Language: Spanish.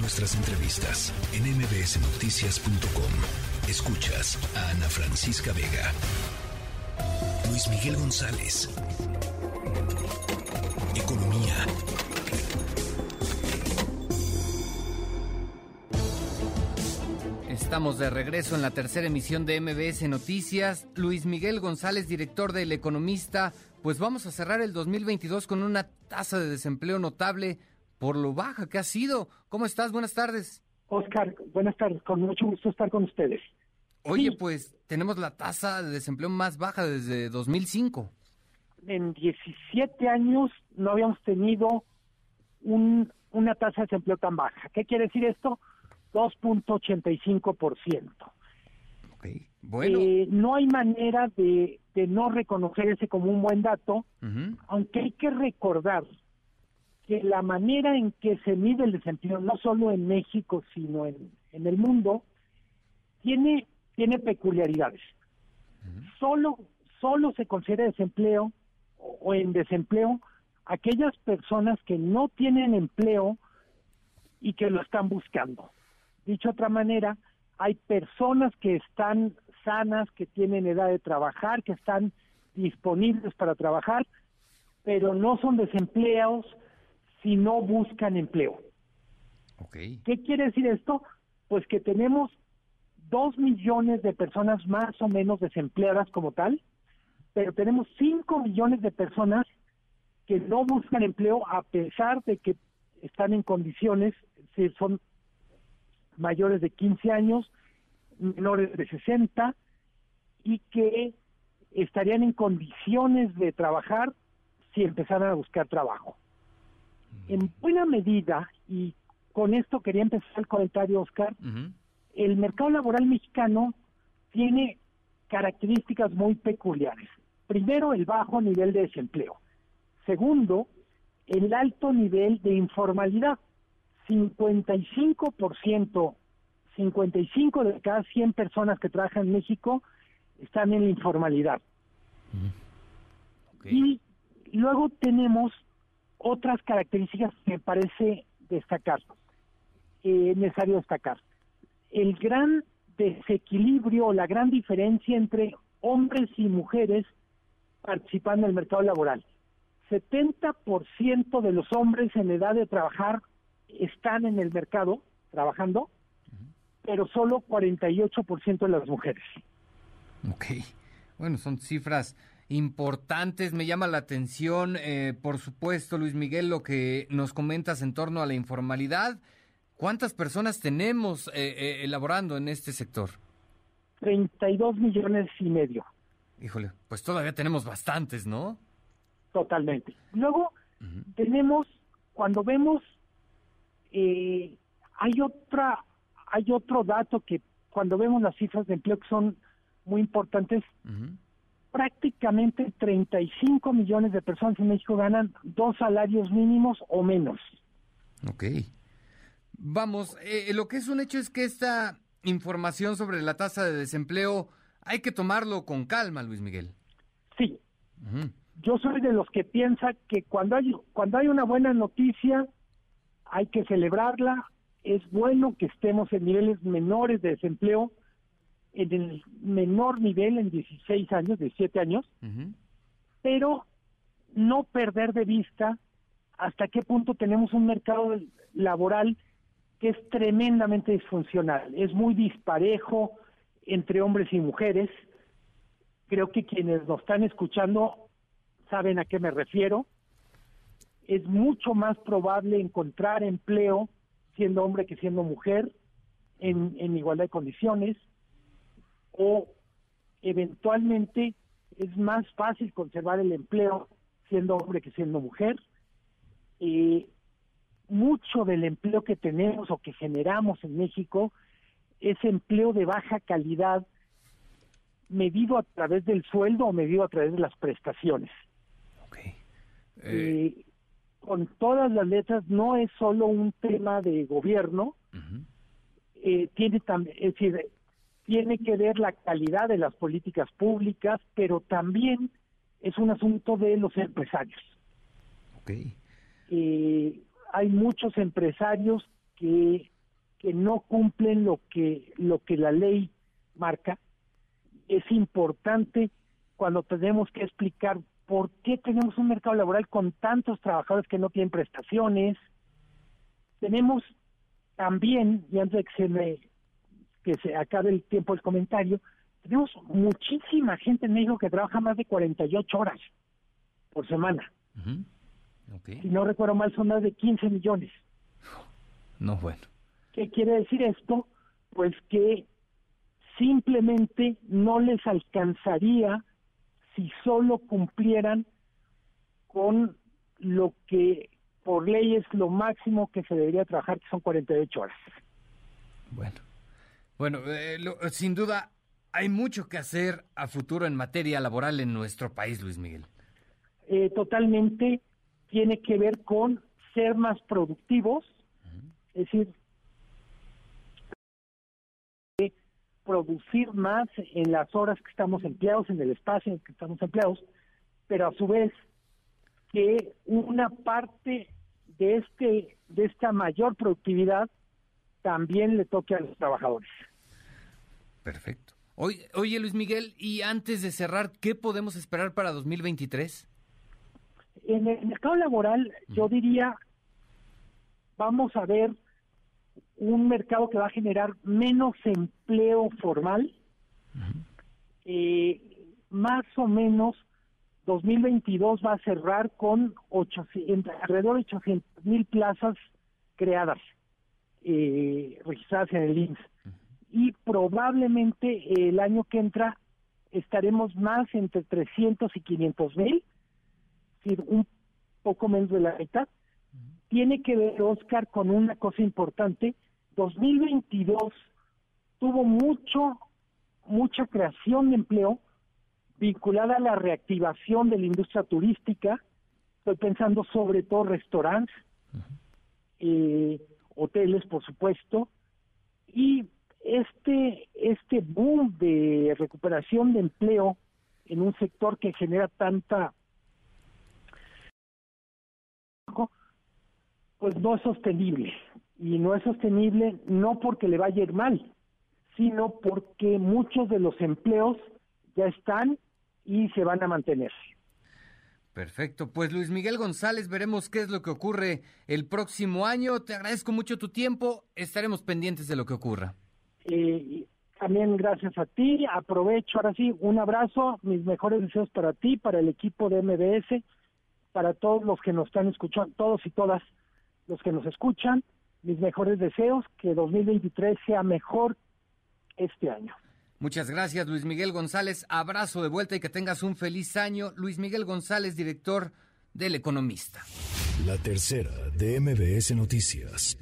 Nuestras entrevistas en mbsnoticias.com. Escuchas a Ana Francisca Vega. Luis Miguel González. Economía. Estamos de regreso en la tercera emisión de MBS Noticias. Luis Miguel González, director del Economista. Pues vamos a cerrar el 2022 con una tasa de desempleo notable por lo baja que ha sido. ¿Cómo estás? Buenas tardes. Oscar, buenas tardes. Con mucho gusto estar con ustedes. Oye, pues tenemos la tasa de desempleo más baja desde 2005. En 17 años no habíamos tenido un, una tasa de desempleo tan baja. ¿Qué quiere decir esto? 2.85%. Okay. Bueno. Eh, no hay manera de, de, no reconocer ese como un buen dato, aunque hay que recordar que la manera en que se mide el desempleo, no solo en México, sino en, en el mundo, tiene, tiene peculiaridades. Solo, solo se considera desempleo o, o en desempleo aquellas personas que no tienen empleo y que lo están buscando. Dicho de otra manera, hay personas que están sanas, que tienen edad de trabajar, que están disponibles para trabajar, pero no son desempleados si no buscan empleo. Okay. ¿Qué quiere decir esto? Pues que tenemos dos millones de personas más o menos desempleadas como tal, pero tenemos cinco millones de personas que no buscan empleo a pesar de que están en condiciones, si son mayores de 15 años, menores de 60 y que estarían en condiciones de trabajar si empezaran a buscar trabajo. En buena medida, y con esto quería empezar el comentario, Oscar, uh -huh. el mercado laboral mexicano tiene características muy peculiares. Primero, el bajo nivel de desempleo. Segundo, el alto nivel de informalidad. 55%, 55 de cada 100 personas que trabajan en México están en la informalidad. Okay. Y luego tenemos otras características que me parece destacar, necesario destacar. El gran desequilibrio, la gran diferencia entre hombres y mujeres participando en el mercado laboral. 70% de los hombres en edad de trabajar están en el mercado trabajando, uh -huh. pero solo 48% de las mujeres. Ok, bueno, son cifras importantes, me llama la atención, eh, por supuesto, Luis Miguel, lo que nos comentas en torno a la informalidad. ¿Cuántas personas tenemos eh, eh, elaborando en este sector? 32 millones y medio. Híjole, pues todavía tenemos bastantes, ¿no? Totalmente. Luego uh -huh. tenemos, cuando vemos, eh, hay otra, hay otro dato que cuando vemos las cifras de empleo que son muy importantes, uh -huh. Prácticamente 35 millones de personas en México ganan dos salarios mínimos o menos. Ok. Vamos, eh, lo que es un hecho es que esta información sobre la tasa de desempleo hay que tomarlo con calma, Luis Miguel. Sí. Uh -huh. Yo soy de los que piensa que cuando hay cuando hay una buena noticia hay que celebrarla. Es bueno que estemos en niveles menores de desempleo, en el menor nivel en 16 años, 17 años, uh -huh. pero no perder de vista hasta qué punto tenemos un mercado laboral que es tremendamente disfuncional, es muy disparejo entre hombres y mujeres. Creo que quienes nos están escuchando saben a qué me refiero. Es mucho más probable encontrar empleo siendo hombre que siendo mujer en, en igualdad de condiciones o eventualmente es más fácil conservar el empleo siendo hombre que siendo mujer. Eh, mucho del empleo que tenemos o que generamos en México es empleo de baja calidad medido a través del sueldo o medido a través de las prestaciones. Okay. Eh... Eh, con todas las letras no es solo un tema de gobierno, uh -huh. eh, tiene también, es decir, tiene que ver la calidad de las políticas públicas, pero también es un asunto de los empresarios. Okay. Eh, hay muchos empresarios que, que no cumplen lo que, lo que la ley marca. Es importante cuando tenemos que explicar por qué tenemos un mercado laboral con tantos trabajadores que no tienen prestaciones. Tenemos también, y antes de que se me que se acabe el tiempo del comentario, tenemos muchísima gente en México que trabaja más de 48 horas por semana. Si no recuerdo mal, son más de 15 millones. No, bueno. ¿Qué quiere decir esto? Pues que simplemente no les alcanzaría si solo cumplieran con lo que por ley es lo máximo que se debería trabajar, que son 48 horas. Bueno, bueno, eh, sin duda hay mucho que hacer a futuro en materia laboral en nuestro país, Luis Miguel. Eh, totalmente tiene que ver con ser más productivos, es decir, producir más en las horas que estamos empleados, en el espacio en que estamos empleados, pero a su vez que una parte de este de esta mayor productividad también le toque a los trabajadores. Perfecto. Oye, oye Luis Miguel, y antes de cerrar, ¿qué podemos esperar para 2023? En el mercado laboral, yo diría, vamos a ver un mercado que va a generar menos empleo formal, eh, más o menos 2022 va a cerrar con alrededor de 800 mil plazas creadas, eh, registradas en el INSS. Y probablemente el año que entra estaremos más entre 300 y 500 mil, un poco menos de la mitad. Tiene que ver, Oscar, con una cosa importante, 2022 tuvo mucho, mucha creación de empleo vinculada a la reactivación de la industria turística. Estoy pensando sobre todo restaurantes, eh, hoteles, por supuesto, y este este boom de recuperación de empleo en un sector que genera tanta pues no es sostenible y no es sostenible no porque le vaya a ir mal, sino porque muchos de los empleos ya están y se van a mantener. Perfecto, pues Luis Miguel González, veremos qué es lo que ocurre el próximo año. Te agradezco mucho tu tiempo, estaremos pendientes de lo que ocurra. Eh, también gracias a ti, aprovecho ahora sí, un abrazo, mis mejores deseos para ti, para el equipo de MBS, para todos los que nos están escuchando, todos y todas los que nos escuchan, mis mejores deseos, que 2023 sea mejor este año. Muchas gracias, Luis Miguel González. Abrazo de vuelta y que tengas un feliz año. Luis Miguel González, director del Economista. La tercera de MBS Noticias.